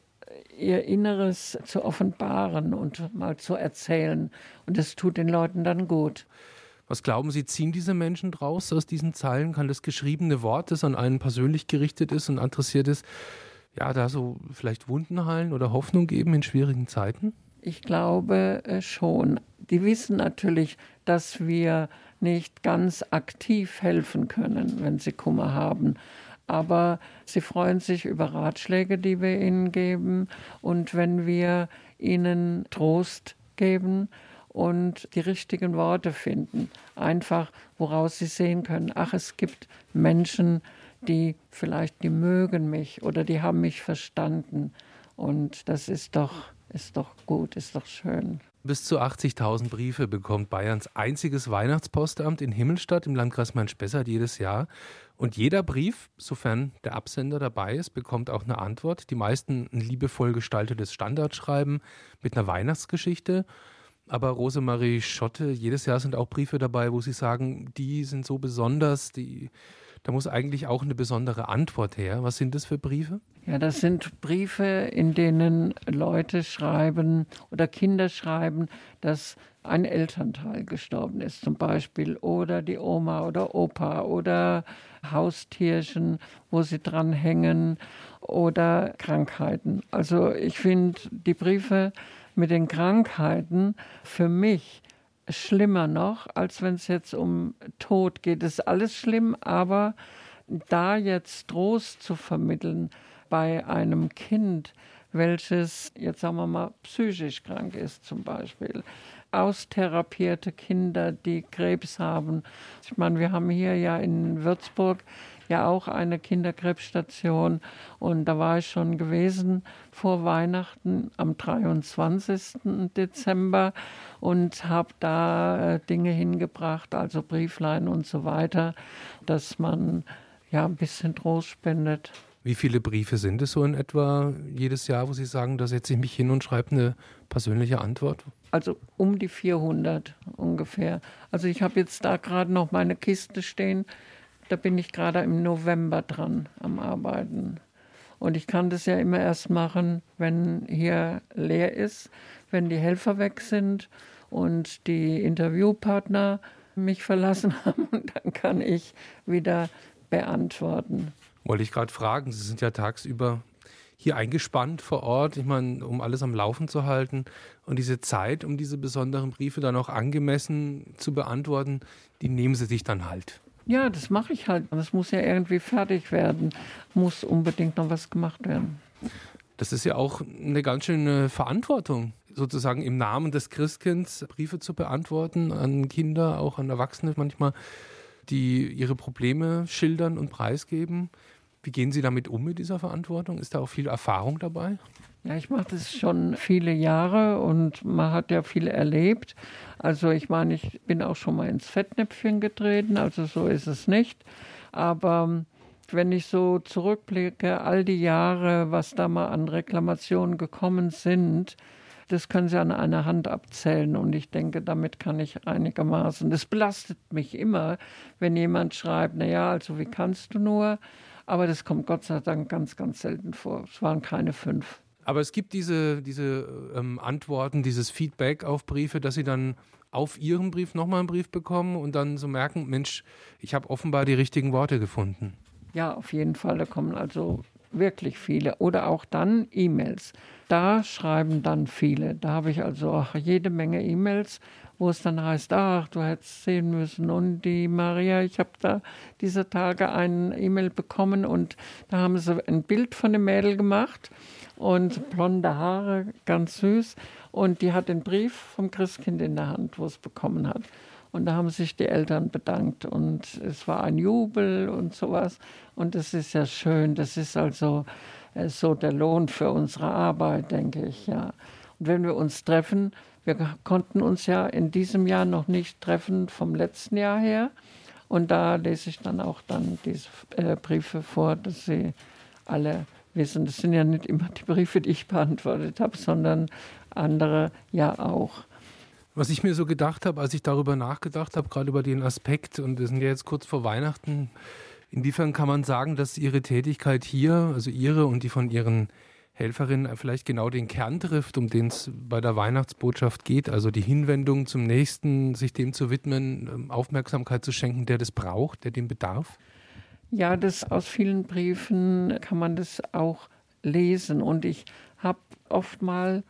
ihr Inneres zu offenbaren und mal zu erzählen. Und das tut den Leuten dann gut. Was glauben Sie, ziehen diese Menschen draus aus diesen Zeilen? Kann das geschriebene Wort, das an einen persönlich gerichtet ist und adressiert ist, ja, da so vielleicht Wunden heilen oder Hoffnung geben in schwierigen Zeiten? Ich glaube äh, schon. Die wissen natürlich, dass wir nicht ganz aktiv helfen können, wenn sie Kummer haben. Aber sie freuen sich über Ratschläge, die wir ihnen geben. Und wenn wir ihnen Trost geben und die richtigen Worte finden. Einfach, woraus sie sehen können, ach, es gibt Menschen, die vielleicht, die mögen mich oder die haben mich verstanden. Und das ist doch, ist doch gut, ist doch schön. Bis zu 80.000 Briefe bekommt Bayerns einziges Weihnachtspostamt in Himmelstadt im Landkreis Main-Spessart jedes Jahr. Und jeder Brief, sofern der Absender dabei ist, bekommt auch eine Antwort. Die meisten ein liebevoll gestaltetes Standardschreiben mit einer Weihnachtsgeschichte. Aber Rosemarie Schotte, jedes Jahr sind auch Briefe dabei, wo Sie sagen, die sind so besonders, die, da muss eigentlich auch eine besondere Antwort her. Was sind das für Briefe? Ja, das sind Briefe, in denen Leute schreiben oder Kinder schreiben, dass ein Elternteil gestorben ist zum Beispiel oder die Oma oder Opa oder Haustierchen, wo sie dran hängen oder Krankheiten. Also ich finde die Briefe mit den Krankheiten für mich schlimmer noch, als wenn es jetzt um Tod geht. Das ist alles schlimm, aber da jetzt Trost zu vermitteln bei einem Kind, welches jetzt sagen wir mal psychisch krank ist zum Beispiel, austherapierte Kinder, die Krebs haben. Ich meine, wir haben hier ja in Würzburg ja auch eine Kinderkrebsstation und da war ich schon gewesen vor Weihnachten am 23. Dezember und habe da äh, Dinge hingebracht, also Brieflein und so weiter, dass man ja ein bisschen Trost spendet. Wie viele Briefe sind es so in etwa jedes Jahr, wo Sie sagen, da setze ich mich hin und schreibe eine persönliche Antwort? Also um die 400 ungefähr. Also ich habe jetzt da gerade noch meine Kiste stehen. Da bin ich gerade im November dran am Arbeiten. Und ich kann das ja immer erst machen, wenn hier leer ist, wenn die Helfer weg sind und die Interviewpartner mich verlassen haben. Und dann kann ich wieder beantworten. Wollte ich gerade fragen, Sie sind ja tagsüber hier eingespannt vor Ort, ich meine, um alles am Laufen zu halten. Und diese Zeit, um diese besonderen Briefe dann auch angemessen zu beantworten, die nehmen Sie sich dann halt. Ja, das mache ich halt. Das muss ja irgendwie fertig werden. Muss unbedingt noch was gemacht werden. Das ist ja auch eine ganz schöne Verantwortung, sozusagen im Namen des Christkinds Briefe zu beantworten an Kinder, auch an Erwachsene manchmal, die ihre Probleme schildern und preisgeben. Wie gehen Sie damit um mit dieser Verantwortung? Ist da auch viel Erfahrung dabei? Ja, ich mache das schon viele Jahre und man hat ja viel erlebt. Also ich meine, ich bin auch schon mal ins Fettnäpfchen getreten, also so ist es nicht. Aber wenn ich so zurückblicke, all die Jahre, was da mal an Reklamationen gekommen sind, das können Sie an einer Hand abzählen und ich denke, damit kann ich einigermaßen. Das belastet mich immer, wenn jemand schreibt, naja, also wie kannst du nur? Aber das kommt Gott sei Dank ganz, ganz selten vor. Es waren keine fünf. Aber es gibt diese, diese ähm, Antworten, dieses Feedback auf Briefe, dass Sie dann auf Ihren Brief nochmal einen Brief bekommen und dann so merken, Mensch, ich habe offenbar die richtigen Worte gefunden. Ja, auf jeden Fall. Da kommen also wirklich viele. Oder auch dann E-Mails. Da schreiben dann viele. Da habe ich also auch jede Menge E-Mails wo es dann heißt, ach, du hättest sehen müssen. Und die Maria, ich habe da diese Tage ein E-Mail bekommen und da haben sie ein Bild von dem Mädel gemacht und blonde Haare, ganz süß. Und die hat den Brief vom Christkind in der Hand, wo es bekommen hat. Und da haben sich die Eltern bedankt und es war ein Jubel und sowas. Und das ist ja schön. Das ist also äh, so der Lohn für unsere Arbeit, denke ich, ja. Und wenn wir uns treffen, wir konnten uns ja in diesem Jahr noch nicht treffen vom letzten Jahr her. Und da lese ich dann auch dann diese äh, Briefe vor, dass sie alle wissen. Das sind ja nicht immer die Briefe, die ich beantwortet habe, sondern andere ja auch. Was ich mir so gedacht habe, als ich darüber nachgedacht habe, gerade über den Aspekt, und wir sind ja jetzt kurz vor Weihnachten, inwiefern kann man sagen, dass Ihre Tätigkeit hier, also Ihre und die von Ihren Helferin vielleicht genau den Kern trifft, um den es bei der Weihnachtsbotschaft geht, also die Hinwendung zum Nächsten, sich dem zu widmen, ähm, Aufmerksamkeit zu schenken, der das braucht, der dem bedarf? Ja, das aus vielen Briefen kann man das auch lesen und ich habe oft mal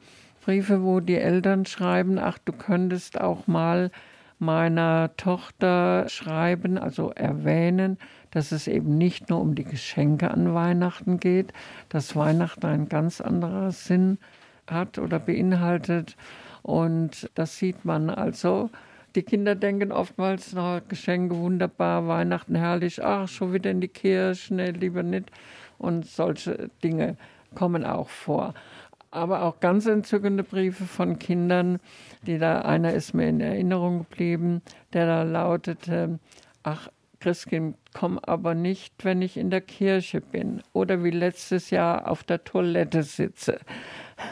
Briefe, wo die Eltern schreiben, ach, du könntest auch mal meiner Tochter schreiben, also erwähnen, dass es eben nicht nur um die Geschenke an Weihnachten geht, dass Weihnachten ein ganz anderer Sinn hat oder beinhaltet. Und das sieht man also. Die Kinder denken oftmals, na, Geschenke wunderbar, Weihnachten herrlich, ach, schon wieder in die Kirche, nee, lieber nicht. Und solche Dinge kommen auch vor. Aber auch ganz entzückende Briefe von Kindern, die da, einer ist mir in Erinnerung geblieben, der da lautete, ach, Christkind, komm aber nicht, wenn ich in der Kirche bin oder wie letztes Jahr auf der Toilette sitze.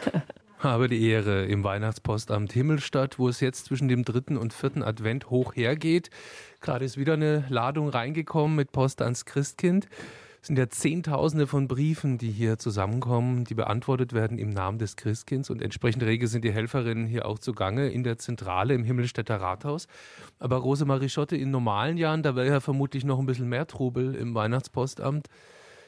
Habe die Ehre im Weihnachtspostamt Himmelstadt, wo es jetzt zwischen dem dritten und vierten Advent hoch hergeht. Gerade ist wieder eine Ladung reingekommen mit Post ans Christkind. Es sind ja Zehntausende von Briefen, die hier zusammenkommen, die beantwortet werden im Namen des Christkinds. Und entsprechend rege sind die Helferinnen hier auch zugange in der Zentrale im Himmelstädter Rathaus. Aber Rosemarie Schotte, in normalen Jahren, da wäre ja vermutlich noch ein bisschen mehr Trubel im Weihnachtspostamt.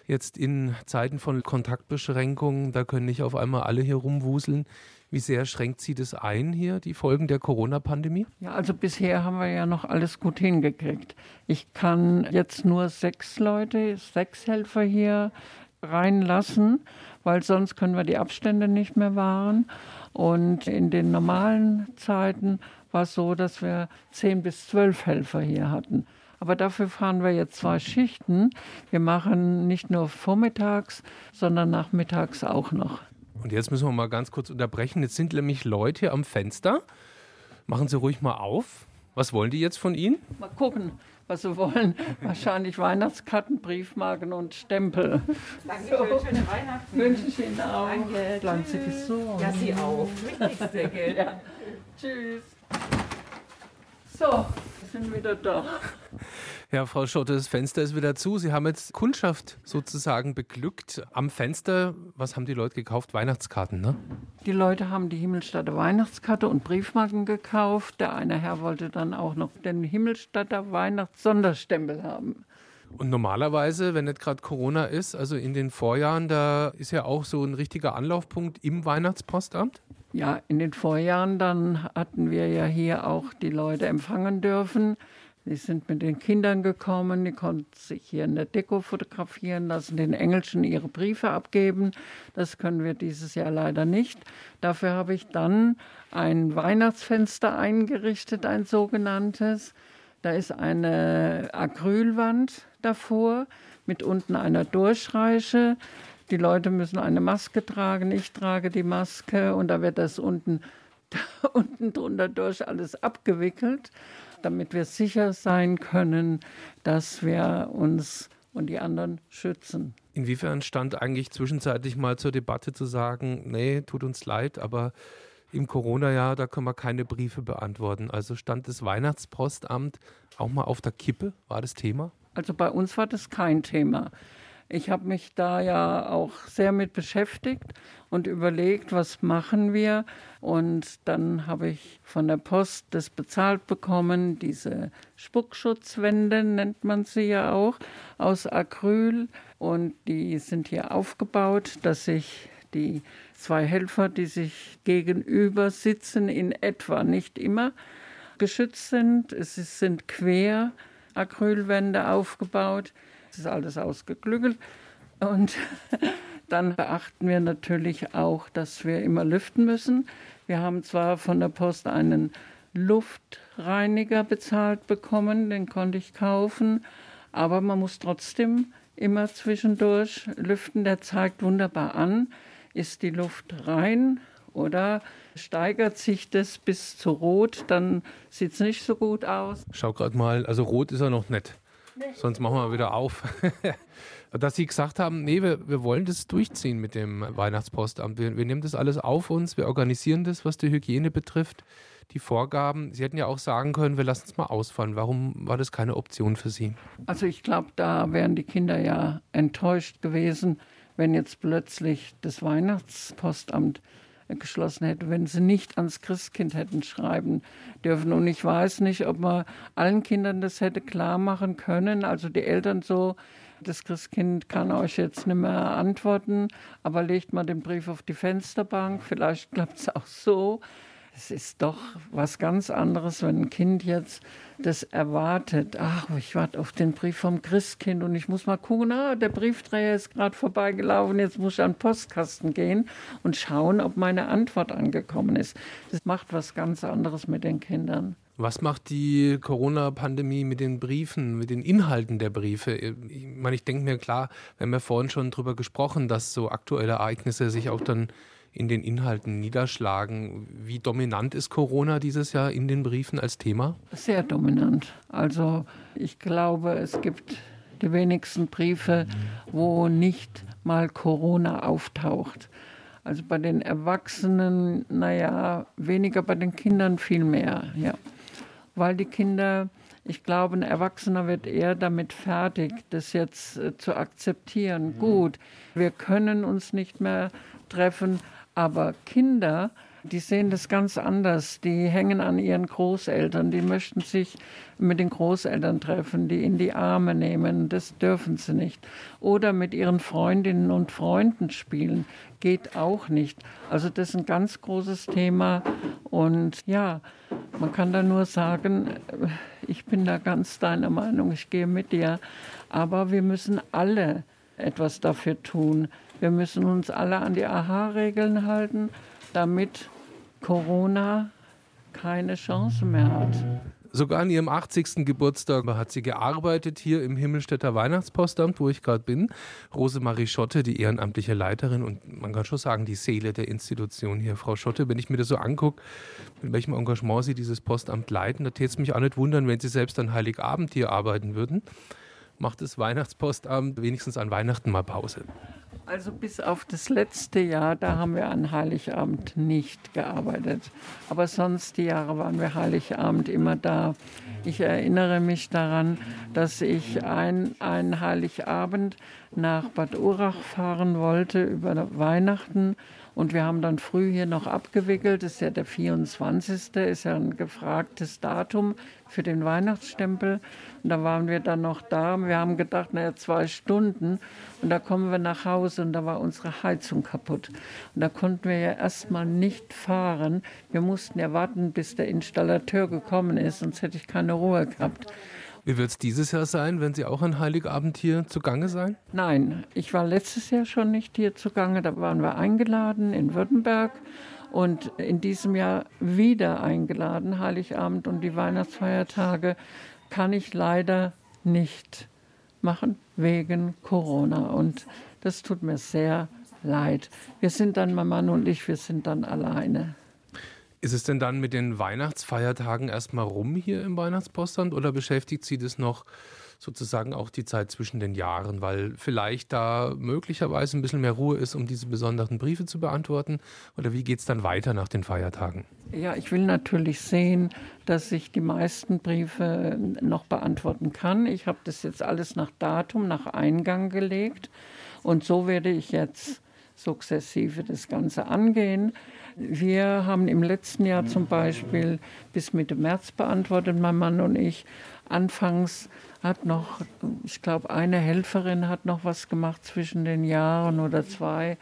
Jetzt in Zeiten von Kontaktbeschränkungen, da können nicht auf einmal alle hier rumwuseln. Wie sehr schränkt Sie das ein hier, die Folgen der Corona-Pandemie? Ja, also bisher haben wir ja noch alles gut hingekriegt. Ich kann jetzt nur sechs Leute, sechs Helfer hier reinlassen, weil sonst können wir die Abstände nicht mehr wahren. Und in den normalen Zeiten war es so, dass wir zehn bis zwölf Helfer hier hatten. Aber dafür fahren wir jetzt zwei Schichten. Wir machen nicht nur vormittags, sondern nachmittags auch noch. Und jetzt müssen wir mal ganz kurz unterbrechen. Jetzt sind nämlich Leute hier am Fenster. Machen Sie ruhig mal auf. Was wollen die jetzt von Ihnen? Mal gucken, was sie wollen. Wahrscheinlich Weihnachtskarten, Briefmarken und Stempel. Danke, so. schöne Weihnachten. Wünsche ich Ihnen auch. Danke. Bleiben Sie gesund. Ja, Sie auch. Wichtigste, gell? Ja. Tschüss. So, sind wieder da. Ja, Frau Schotte, das Fenster ist wieder zu. Sie haben jetzt Kundschaft sozusagen beglückt. Am Fenster, was haben die Leute gekauft? Weihnachtskarten, ne? Die Leute haben die Himmelstadter Weihnachtskarte und Briefmarken gekauft. Der eine Herr wollte dann auch noch den Himmelstadter Weihnachtssonderstempel haben. Und normalerweise, wenn nicht gerade Corona ist, also in den Vorjahren, da ist ja auch so ein richtiger Anlaufpunkt im Weihnachtspostamt? Ja, in den Vorjahren dann hatten wir ja hier auch die Leute empfangen dürfen. Die sind mit den Kindern gekommen, die konnten sich hier in der Deko fotografieren lassen, den Engelschen ihre Briefe abgeben. Das können wir dieses Jahr leider nicht. Dafür habe ich dann ein Weihnachtsfenster eingerichtet, ein sogenanntes. Da ist eine Acrylwand davor mit unten einer Durchreiche. Die Leute müssen eine Maske tragen. Ich trage die Maske und da wird das unten, da unten drunter durch alles abgewickelt damit wir sicher sein können, dass wir uns und die anderen schützen. Inwiefern stand eigentlich zwischenzeitlich mal zur Debatte zu sagen, nee, tut uns leid, aber im Corona-Jahr, da können wir keine Briefe beantworten. Also stand das Weihnachtspostamt auch mal auf der Kippe? War das Thema? Also bei uns war das kein Thema. Ich habe mich da ja auch sehr mit beschäftigt und überlegt, was machen wir. Und dann habe ich von der Post das bezahlt bekommen, diese Spuckschutzwände nennt man sie ja auch, aus Acryl. Und die sind hier aufgebaut, dass ich die zwei Helfer, die sich gegenüber sitzen, in etwa, nicht immer, geschützt sind. Es sind quer Acrylwände aufgebaut ist alles ausgeklügelt. Und dann beachten wir natürlich auch, dass wir immer lüften müssen. Wir haben zwar von der Post einen Luftreiniger bezahlt bekommen, den konnte ich kaufen, aber man muss trotzdem immer zwischendurch lüften. Der zeigt wunderbar an, ist die Luft rein oder steigert sich das bis zu rot, dann sieht es nicht so gut aus. Schau gerade mal, also rot ist er noch nicht. Sonst machen wir wieder auf. Dass Sie gesagt haben, nee, wir, wir wollen das durchziehen mit dem Weihnachtspostamt. Wir, wir nehmen das alles auf uns, wir organisieren das, was die Hygiene betrifft, die Vorgaben. Sie hätten ja auch sagen können, wir lassen es mal ausfallen. Warum war das keine Option für Sie? Also ich glaube, da wären die Kinder ja enttäuscht gewesen, wenn jetzt plötzlich das Weihnachtspostamt geschlossen hätte, wenn sie nicht ans Christkind hätten schreiben dürfen. Und ich weiß nicht, ob man allen Kindern das hätte klar machen können. Also die Eltern so, das Christkind kann euch jetzt nicht mehr antworten, aber legt mal den Brief auf die Fensterbank. Vielleicht klappt es auch so. Es ist doch was ganz anderes, wenn ein Kind jetzt das erwartet. Ach, ich warte auf den Brief vom Christkind und ich muss mal gucken, ah, der Briefträger ist gerade vorbeigelaufen, jetzt muss ich an den Postkasten gehen und schauen, ob meine Antwort angekommen ist. Das macht was ganz anderes mit den Kindern. Was macht die Corona-Pandemie mit den Briefen, mit den Inhalten der Briefe? Ich meine, ich denke mir klar, wir haben ja vorhin schon darüber gesprochen, dass so aktuelle Ereignisse sich auch dann in den Inhalten niederschlagen. Wie dominant ist Corona dieses Jahr in den Briefen als Thema? Sehr dominant. Also ich glaube, es gibt die wenigsten Briefe, wo nicht mal Corona auftaucht. Also bei den Erwachsenen, naja, weniger bei den Kindern viel mehr, ja. Weil die Kinder, ich glaube, ein Erwachsener wird eher damit fertig, das jetzt äh, zu akzeptieren. Gut, wir können uns nicht mehr treffen, aber Kinder, die sehen das ganz anders. Die hängen an ihren Großeltern, die möchten sich mit den Großeltern treffen, die in die Arme nehmen. Das dürfen sie nicht. Oder mit ihren Freundinnen und Freunden spielen. Geht auch nicht. Also das ist ein ganz großes Thema. Und ja, man kann da nur sagen, ich bin da ganz deiner Meinung, ich gehe mit dir. Aber wir müssen alle etwas dafür tun. Wir müssen uns alle an die AHA-Regeln halten damit Corona keine Chance mehr hat. Sogar an ihrem 80. Geburtstag hat sie gearbeitet hier im Himmelstädter Weihnachtspostamt, wo ich gerade bin. Rosemarie Schotte, die ehrenamtliche Leiterin und man kann schon sagen, die Seele der Institution hier. Frau Schotte, wenn ich mir das so angucke, mit welchem Engagement Sie dieses Postamt leiten, da täte es mich auch nicht wundern, wenn Sie selbst an Heiligabend hier arbeiten würden. Macht das Weihnachtspostamt wenigstens an Weihnachten mal Pause? Also bis auf das letzte Jahr, da haben wir an Heiligabend nicht gearbeitet. Aber sonst die Jahre waren wir Heiligabend immer da. Ich erinnere mich daran, dass ich ein, ein Heiligabend nach Bad Urach fahren wollte über Weihnachten und wir haben dann früh hier noch abgewickelt. Das ist ja der 24. ist ja ein gefragtes Datum für den Weihnachtsstempel. Und da waren wir dann noch da. Wir haben gedacht, naja, zwei Stunden. Und da kommen wir nach Hause und da war unsere Heizung kaputt. Und da konnten wir ja erstmal nicht fahren. Wir mussten ja warten, bis der Installateur gekommen ist, sonst hätte ich keine Ruhe gehabt. Wie wird es dieses Jahr sein? Werden Sie auch an Heiligabend hier zugange sein? Nein, ich war letztes Jahr schon nicht hier zugange. Da waren wir eingeladen in Württemberg und in diesem Jahr wieder eingeladen. Heiligabend und die Weihnachtsfeiertage kann ich leider nicht machen wegen Corona. Und das tut mir sehr leid. Wir sind dann, Mann und ich, wir sind dann alleine. Ist es denn dann mit den Weihnachtsfeiertagen erstmal rum hier im Weihnachtspostamt oder beschäftigt Sie das noch sozusagen auch die Zeit zwischen den Jahren, weil vielleicht da möglicherweise ein bisschen mehr Ruhe ist, um diese besonderen Briefe zu beantworten? Oder wie geht es dann weiter nach den Feiertagen? Ja, ich will natürlich sehen, dass ich die meisten Briefe noch beantworten kann. Ich habe das jetzt alles nach Datum, nach Eingang gelegt und so werde ich jetzt sukzessive das Ganze angehen. Wir haben im letzten Jahr zum Beispiel bis Mitte März beantwortet, mein Mann und ich. Anfangs hat noch, ich glaube, eine Helferin hat noch was gemacht zwischen den Jahren oder zwei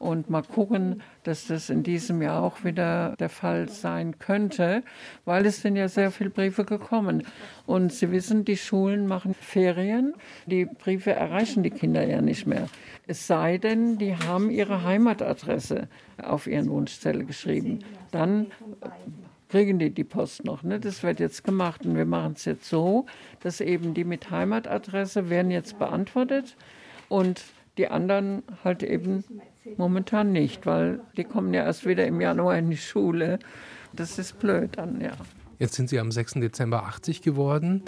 und mal gucken, dass das in diesem Jahr auch wieder der Fall sein könnte, weil es sind ja sehr viele Briefe gekommen. Und Sie wissen, die Schulen machen Ferien, die Briefe erreichen die Kinder ja nicht mehr. Es sei denn, die haben ihre Heimatadresse auf ihren Wunschzettel geschrieben. Dann kriegen die die Post noch. Ne? Das wird jetzt gemacht und wir machen es jetzt so, dass eben die mit Heimatadresse werden jetzt beantwortet und die anderen halt eben momentan nicht, weil die kommen ja erst wieder im Januar in die Schule. Das ist blöd dann, ja. Jetzt sind Sie am 6. Dezember 80 geworden.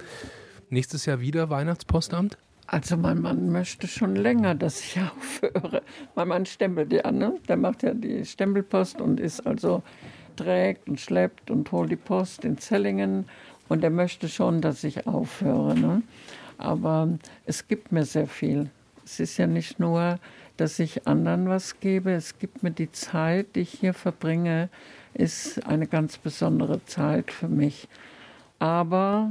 Nächstes Jahr wieder Weihnachtspostamt? Also mein Mann möchte schon länger, dass ich aufhöre. Mein Mann stempelt ja, ne? Der macht ja die Stempelpost und ist also trägt und schleppt und holt die Post in Zellingen. Und er möchte schon, dass ich aufhöre. Ne? Aber es gibt mir sehr viel. Es ist ja nicht nur, dass ich anderen was gebe. Es gibt mir die Zeit, die ich hier verbringe, ist eine ganz besondere Zeit für mich. Aber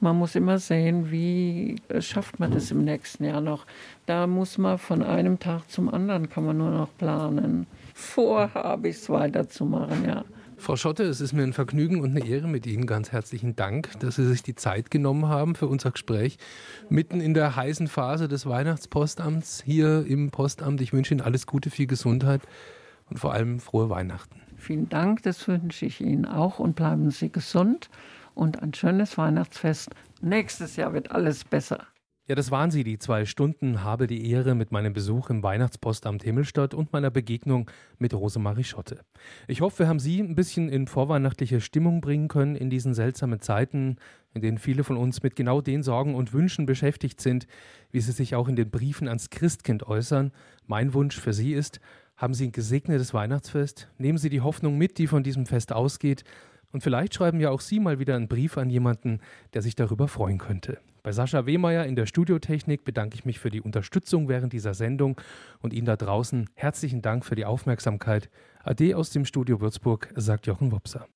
man muss immer sehen, wie schafft man das im nächsten Jahr noch. Da muss man von einem Tag zum anderen, kann man nur noch planen. Vorhabe ich es weiterzumachen, ja. Frau Schotte, es ist mir ein Vergnügen und eine Ehre mit Ihnen. Ganz herzlichen Dank, dass Sie sich die Zeit genommen haben für unser Gespräch. Mitten in der heißen Phase des Weihnachtspostamts hier im Postamt. Ich wünsche Ihnen alles Gute, viel Gesundheit und vor allem frohe Weihnachten. Vielen Dank, das wünsche ich Ihnen auch und bleiben Sie gesund und ein schönes Weihnachtsfest. Nächstes Jahr wird alles besser. Ja, das waren sie, die zwei Stunden. Habe die Ehre mit meinem Besuch im Weihnachtspostamt Himmelstadt und meiner Begegnung mit Rosemarie Schotte. Ich hoffe, wir haben Sie ein bisschen in vorweihnachtliche Stimmung bringen können in diesen seltsamen Zeiten, in denen viele von uns mit genau den Sorgen und Wünschen beschäftigt sind, wie sie sich auch in den Briefen ans Christkind äußern. Mein Wunsch für Sie ist, Haben Sie ein gesegnetes Weihnachtsfest. Nehmen Sie die Hoffnung mit, die von diesem Fest ausgeht. Und vielleicht schreiben ja auch Sie mal wieder einen Brief an jemanden, der sich darüber freuen könnte. Bei Sascha Wehmeier in der Studiotechnik bedanke ich mich für die Unterstützung während dieser Sendung und Ihnen da draußen herzlichen Dank für die Aufmerksamkeit. Ade aus dem Studio Würzburg, sagt Jochen Wopser.